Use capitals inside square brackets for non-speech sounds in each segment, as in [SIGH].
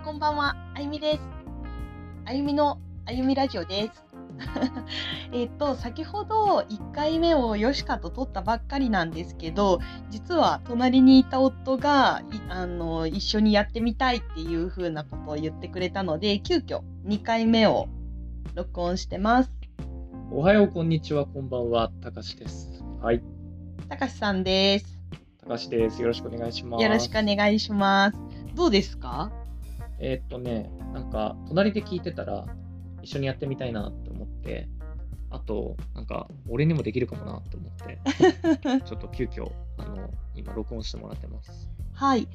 は、こんばんは。あゆみです。あゆみのあゆみラジオです。[LAUGHS] えっと、先ほど1回目をよしかと撮ったばっかりなんですけど、実は隣にいた夫がいあの一緒にやってみたいっていう風なことを言ってくれたので、急遽2回目を録音してます。おはよう、こんにちは、こんばんは、たかしです。はい、たかしさんです。たかしです。よろしくお願いします。よろしくお願いします。どうですか？えーっとね、なんか、隣で聞いてたら、一緒にやってみたいなって思って、あと、なんか、俺にもできるかもなって思って、[LAUGHS] ちょっと急遽、あの、今、録音してもらってます。はい。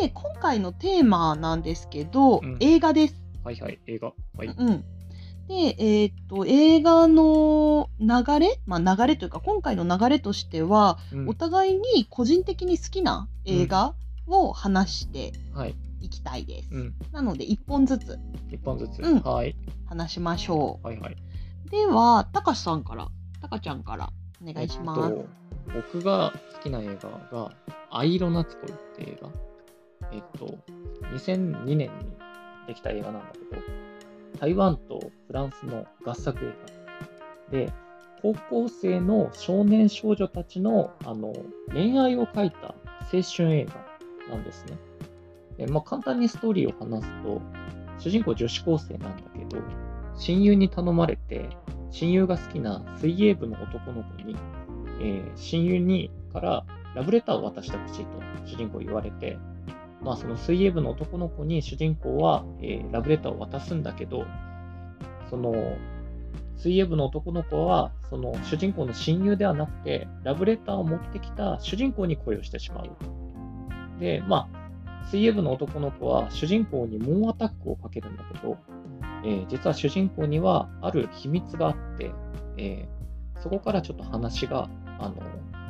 で、今回のテーマなんですけど、うん映画です。はいはい、映画。はい。うん。で、えーっと、映画の流れ、まあ流れというか、今回の流れとしては、うんお互いに個人的に好きな映画を話してはい。いきたいです。うん。なので、1本ずつ一本ずつ。うんはい。話しましょはいはい。う。では、たかしさんから、たかちゃんからお願いします。えっと、僕が好きな映画が、藍色夏恋って映画。えっと、2002年にできた映画なんだけど、台湾とフランスの合作映画で、高校生の少年少女たちのあの恋愛を描いた青春映画なんですね。でまあ、簡単にストーリーを話すと、主人公女子高生なんだけど、親友に頼まれて、親友が好きな水泳部の男の子に、えー親友にからラブレターを渡してほしいと主人公言われて、まあ、その水泳部の男の子に主人公は、えーラブレターを渡すんだけど、その水泳部の男の子はその主人公の親友ではなくて、ラブレターを持ってきた主人公に恋をしてしまう。で、まあ、水泳部の男の子は主人公に猛アタックをかけるんだけど、えー実は主人公にはある秘密があって、えーそこからちょっと話があの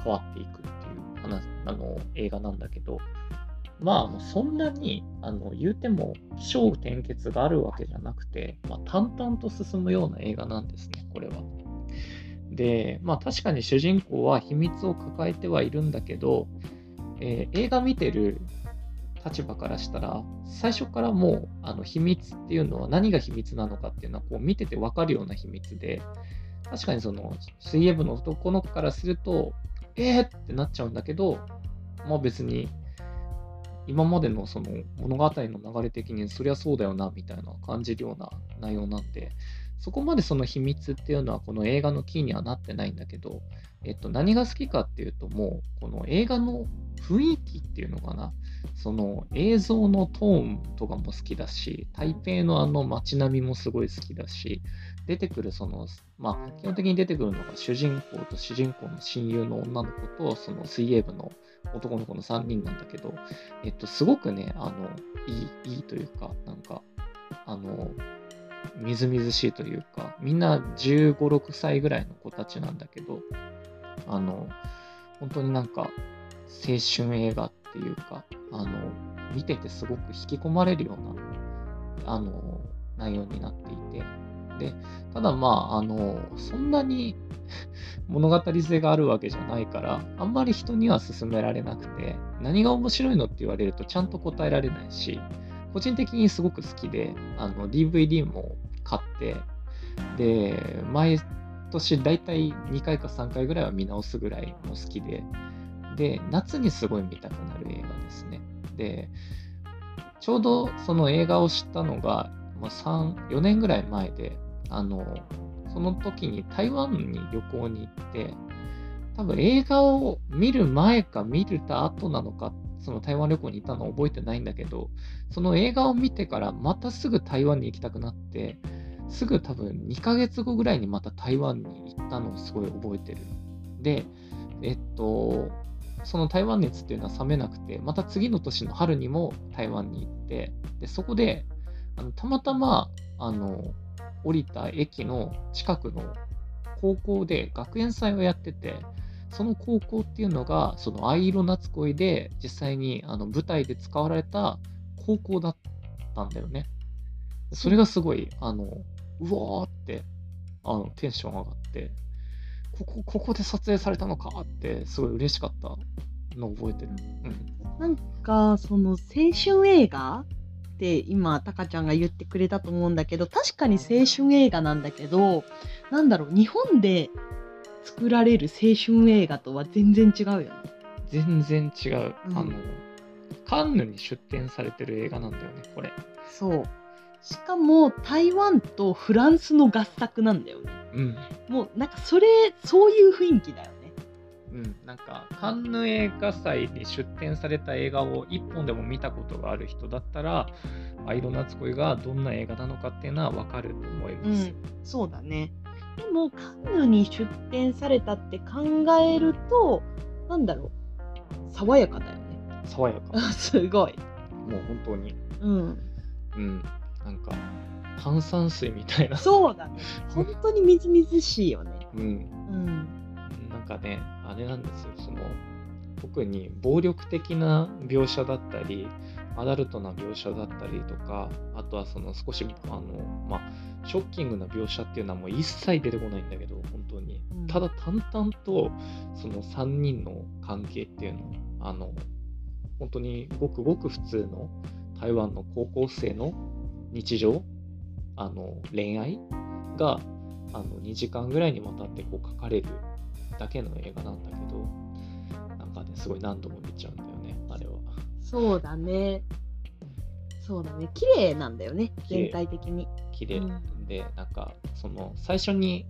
変わっていくっていう話あの映画なんだけど、まあ、そんなにあの言うても起承転結があるわけじゃなくて、まあ、淡々と進むような映画なんですね、これは。で、まあ確かに主人公は秘密を抱えてはいるんだけど、えー映画見てる立場からしたら、最初からもうあの秘密っていうのは何が秘密なのかっていうのはこう見てて分かるような秘密で、確かにその水泳部の男の子からすると、えーってなっちゃうんだけど、まあ別に今までのその物語の流れ的にそりゃそうだよなみたいな感じるような内容なんで、そこまでその秘密っていうのはこの映画のキーにはなってないんだけど、えっと、何が好きかっていうともうこの映画の雰囲気っていうのかな。その映像のトーンとかも好きだし台北のあの街並みもすごい好きだし出てくるそのまあ基本的に出てくるのが主人公と主人公の親友の女の子とその水泳部の男の子の3人なんだけどえっとすごくねあのいいいいというかなんかあのみずみずしいというかみんな1 5 6歳ぐらいの子たちなんだけどあの本当になんか青春映画っていうかあの見ててすごく引き込まれるようなあの内容になっていて。でただまああのそんなに [LAUGHS] 物語性があるわけじゃないからあんまり人には勧められなくて何が面白いのって言われるとちゃんと答えられないし個人的にすごく好きであの DVD も買ってで毎年大体2回か3回ぐらいは見直すぐらいも好きでで夏にすごい見たくなる映画ですねでちょうどその映画を知ったのが、まあ、3 4年ぐらい前であのその時に台湾に旅行に行って多分映画を見る前か見るた後なのかその台湾旅行に行ったのは覚えてないんだけどその映画を見てからまたすぐ台湾に行きたくなってすぐ多分2ヶ月後ぐらいにまた台湾に行ったのをすごい覚えてる。で、えっと、その台湾熱っていうのは冷めなくて、また次の年の春にも台湾に行って、でそこであのたまたまあの降りた駅の近くの高校で学園祭をやってて、その高校っていうのが、その藍色夏恋で実際にあの舞台で使われた高校だったんだよね。それがすごい、あの、うわーって、あの、テンション上がって、ここ、ここで撮影されたのかって、すごい嬉しかったのを覚えてる。うん。なんかその青春映画っって今タカちゃんが言ってくれたと思うんだけど確かに青春映画なんだけどなんだろう日本で作られる青春映画とは全然違うよね。全然違う、うんあのカンヌに出展されてる映画なんだよねこれそうしかも台湾とフランスの合作なんだよね。うんもうなんかそれそういう雰囲気だよね。うん、なんかカンヌ映画祭に出展された映画を一本でも見たことがある人だったら「アイロナツ恋」がどんな映画なのかっていうのは分かると思います。うん、そうだね。でもカンヌに出展されたって考えるとなんだろう爽やかだよね。爽やか。[LAUGHS] すごい。もう本当に、うん。うん、なんか炭酸水みたいな。そうだね。[LAUGHS] 本当にみずみずしいよね。うん、うん。なんかね、あれなんですよ、その特に暴力的な描写だったり、アダルトな描写だったりとか、あとはその少しあの、まあ、ショッキングな描写っていうのはもう一切出てこないんだけど、本当に。うんただ淡々とその3人の関係っていうのを、あの、本当にごくごく普通の台湾の高校生の日常、あの恋愛があの2時間ぐらいにわたってこう書かれるだけの映画なんだけど、なんかね、すごい何度も見ちゃうんだよね、あれは。そうだね。そうだね。綺麗なんだよね。全体的に。綺麗うんで、なんか、その最初に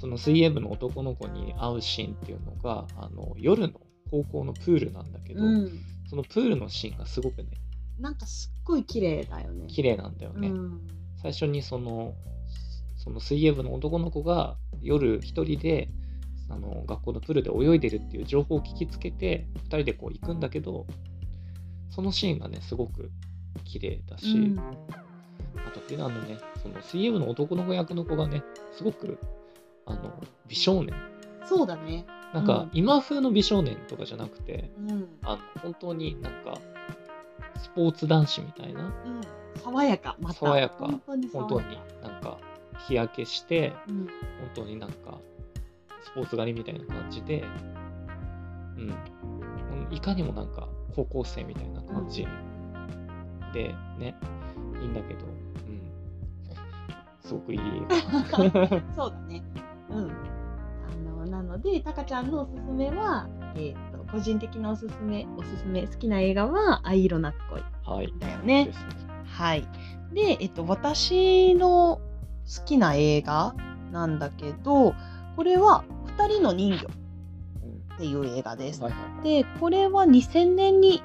その水泳部の男の子に会うシーンっていうのが、あの夜の高校のプールなんだけど、うん。そのプールのシーンがすごくね、なんかすっごい綺麗だよね。綺麗なんだよね。うん。最初にそのその水泳部の男の子が夜一人であの学校のプールで泳いでるっていう情報を聞きつけて2人でこう行くんだけどそのシーンがねすごく綺麗だし、うんあとっていうのはあのねその水泳部の男の子役の子がねすごくあの美少年そうだね。なんかうん今風の美少年とかじゃなくて、うん。あの本当になんかスポーツ男子みたいなうん。爽やか。また。爽やか本当になんか日焼けしてうん。本当になんかスポーツ狩りみたいな感じで、うん、うんいかにもなんか高校生みたいな感じでね、いいんだけど、うん、すごくいい。[LAUGHS] そうだね。うん。あの、なので、タカちゃんのおすすめは、えっ、と、個人的なおすすめ、おすすめ、好きな映画は、藍色夏恋はい。だよねで。すね。はい。で、えっと、私の好きな映画なんだけど、これは、二人の人魚っうんていう映画です。はいはいはい。で、これは2000年に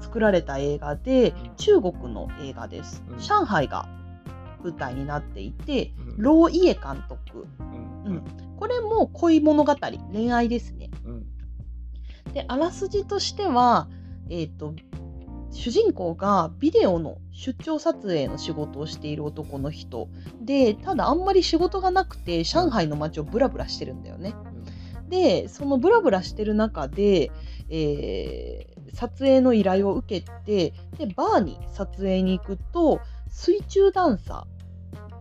作られた映画で、中国の映画です。うん上海が舞台になっていて、うんロー・イエ監督。うんうんこれも恋物語、恋愛ですね。うんで、あらすじとしては、えっ、と、主人公がビデオの出張撮影の仕事をしている男の人で、ただあんまり仕事がなくて、上海の街をブラブラしてるんだよね。で、そのブラブラしてる中で、えー撮影の依頼を受けて、で、バーに撮影に行くと、水中ダンサ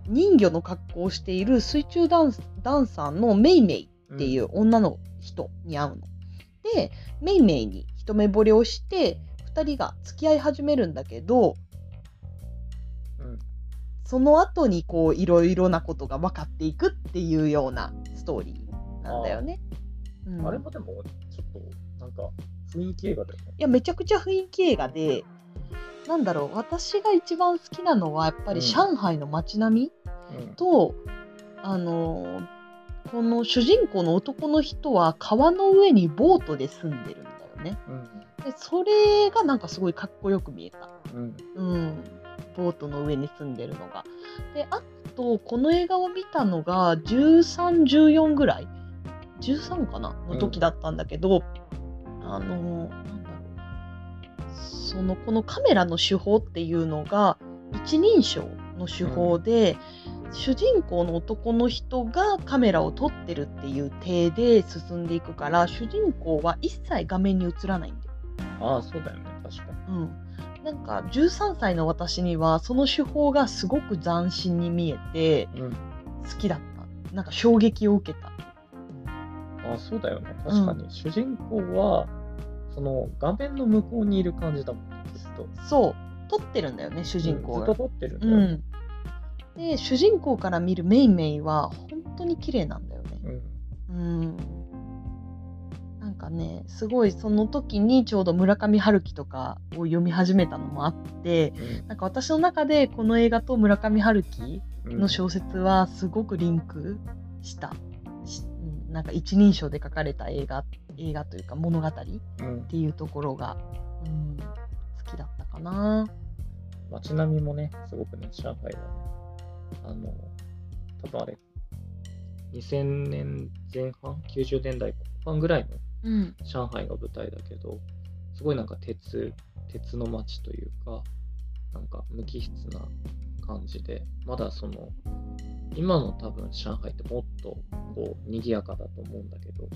ー、人魚の格好をしている水中ダンスダンサーのメイメイうんっていう女の人に会うの。で、メイメイに一目惚れをして、2人が付き合い始めるんだけど、うん。その後にこういろいろなことが分かっていくっていうようなストーリーなんだよね。うん。あれもでも、ちょっと、なんか、雰囲気映画だよね。いやめちゃくちゃ雰囲気映画でなんだろう私が一番好きなのはやっぱりうん。上海の街並みうん。と、あのーこの主人公の男の人は川の上にボートで住んでるんだよね。うんでそれがなんかすごいかっこよく見えた。うんうん、ボートの上に住んでるのが。であとこの映画を見たのが1314ぐらい13かな？の時だったんだけど、あのなんだろうそのこのカメラの手法っていうのが一人称の手法で、主人公の男の人がカメラを撮ってるっていう体で進んでいくから主人公は一切画面に映らないんだよ。ああ、そうだよね、確かに。うん、なんか13歳の私にはその手法がすごく斬新に見えてうん。好きだったなんか衝撃を受けたああ、そうだよね、確かに。主人公は、その画面の向こうにいる感じだもんね、ずっと。そう撮ってるんだよね主人公がずっと。撮ってるんだよね。うん、で主人公から見るメイメイは本当に綺麗なんだよね。うんうん、なんかねすごいその時にちょうど村上春樹とかを読み始めたのもあってなんか私の中でこの映画と村上春樹うんの小説はすごくリンクした。しうんなんか一人称で書かれた映画映画というか物語っうんていうところが、うん、好きだったかな。街並みもね、すごくね、上海はね、あの、多分あれ、2000年前半、90年代後半ぐらいのうん、上海が舞台だけど、すごいなんか鉄、鉄の街というか、なんか無機質な感じで、まだその、今の多分上海ってもっとこう賑やかだと思うんだけど、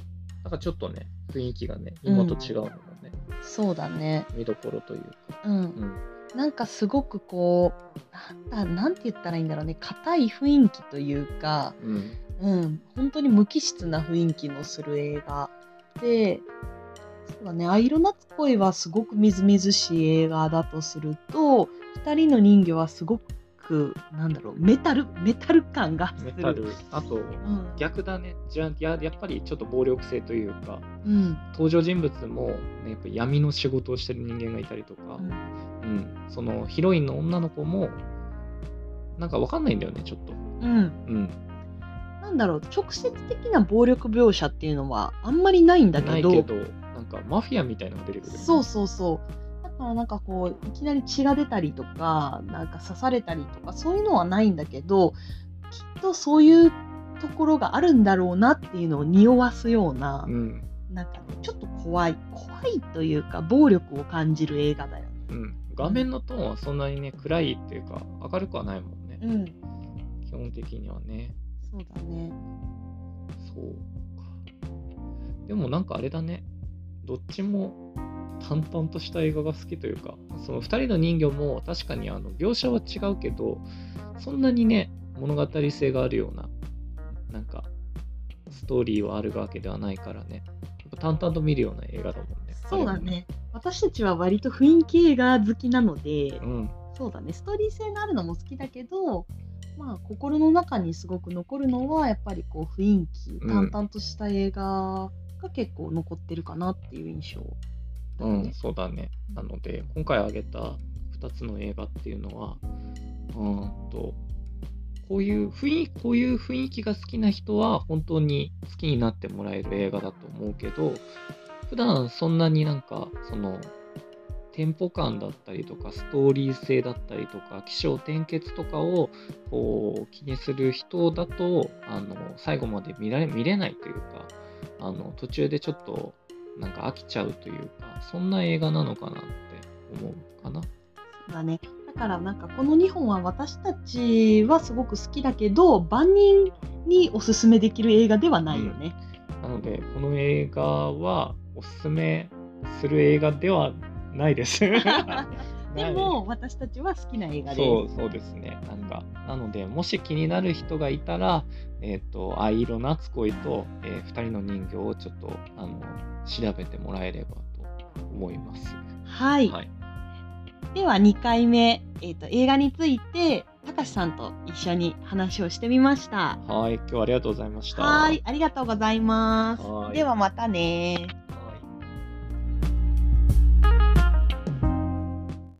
なんかちょっとね、雰囲気がね、今と違うのもね、そうだね。見どころというか、うん。う、ん、なんかすごくこうなんだなんて言ったらいいんだろうね。硬い雰囲気というか、うん、うん、本当に無機質な雰囲気のする映画。でそうだね「藍色夏恋」はすごくみずみずしい映画だとすると「二人の人魚」はすごくなんだろう。メタルメタル感がする。メタル、あと、うん。逆だね。じゃややっぱりちょっと暴力性というかうん。登場人物も、ね、やっぱ闇の仕事をしてる人間がいたりとか、うんうん。そのヒロインの女の子もなんかわかんないんだよねちょっと、うん。うん、なんだろう直接的な暴力描写っていうのはあんまりないんだけどないけどなんかマフィアみたいなのが出てくるよね、そうそうそう。だからなんかこういきなり血が出たりとかなんか刺されたりとかそういうのはないんだけどきっとそういうところがあるんだろうなっていうのを匂わすような、うん。なんかねちょっと怖い怖いというか暴力を感じる映画だよね。うん、画面のトーンはそんなにね暗いっていうか明るくはないもんね、うん、基本的にはね。そうだね。そうか。でもなんかあれだね。どっちも淡々とした映画が好きというかその2人の人魚も確かにあの描写は違うけどそんなにね物語性があるようななんかストーリーはあるわけではないからね。やっぱ淡々と見るような映画だもんね。そうだね。私たちは割と雰囲気映画好きなので、うんそうだね、ストーリー性のあるのも好きだけど、まあ、心の中にすごく残るのは、やっぱりこう雰囲気、うん淡々とした映画が結構残ってるかなっていう印象だうん、よね。そうだね。なので、今回挙げた2つの映画っていうのは、うーんと、こういう雰囲気、こういう雰囲気が好きな人は本当に好きになってもらえる映画だと思うけど、普段そんなになんか、その、テンポ感だったりとか、ストーリー性だったりとか、起承転結とかをこう気にする人だと、あの、最後まで見られ見れないというか、あの、途中でちょっとなんか飽きちゃうというか、そんな映画なのかなって思うかな。そうだね。だからなんかこの2本は私たちはすごく好きだけど、万人におすすめできる映画ではないよね。なので、この映画はおすすめする映画ではないです。[LAUGHS] でも私たちは好きな映画です。そうそうですね。なんか、なので、もし気になる人がいたら、えっ、と、藍色夏恋と、えー二人の人形をちょっと、あの、調べてもらえればと思います。はい。はい。では2回目、えーと、映画について、たかしさんと一緒に話をしてみました。はい。今日はありがとうございました。はい、ありがとうございますは。いではまたね